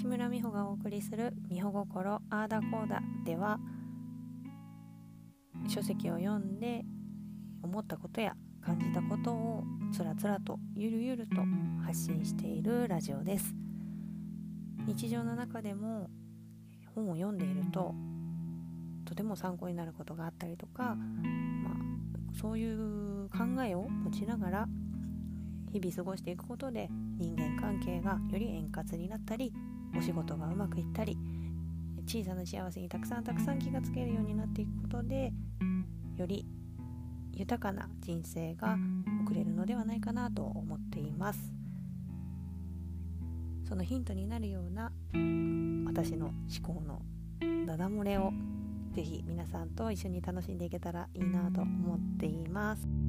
木村美穂がお送りする「美穂心あーだこーだ」では書籍を読んで思ったことや感じたことをつらつらとゆるゆると発信しているラジオです。日常の中でも本を読んでいるととても参考になることがあったりとか、まあ、そういう考えを持ちながら日々過ごしていくことで人間関係がより円滑になったりお仕事がうまくいったり小さな幸せにたくさんたくさん気がつけるようになっていくことでより豊かな人生が送れるのではないかなと思っていますそのヒントになるような私の思考のダダ漏れをぜひ皆さんと一緒に楽しんでいけたらいいなと思っています。